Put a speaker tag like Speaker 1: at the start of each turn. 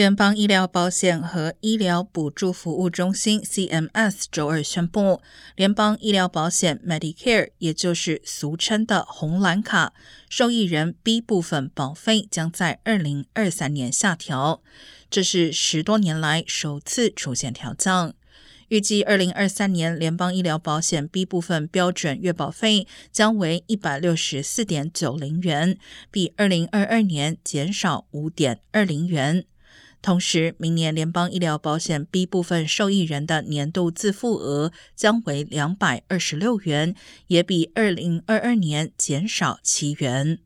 Speaker 1: 联邦医疗保险和医疗补助服务中心 （CMS） 周二宣布，联邦医疗保险 （Medicare） 也就是俗称的红蓝卡受益人 B 部分保费将在二零二三年下调，这是十多年来首次出现调降。预计二零二三年联邦医疗保险 B 部分标准月保费将为一百六十四点九零元，比二零二二年减少五点二零元。同时，明年联邦医疗保险 B 部分受益人的年度自付额将为两百二十六元，也比二零二二年减少七元。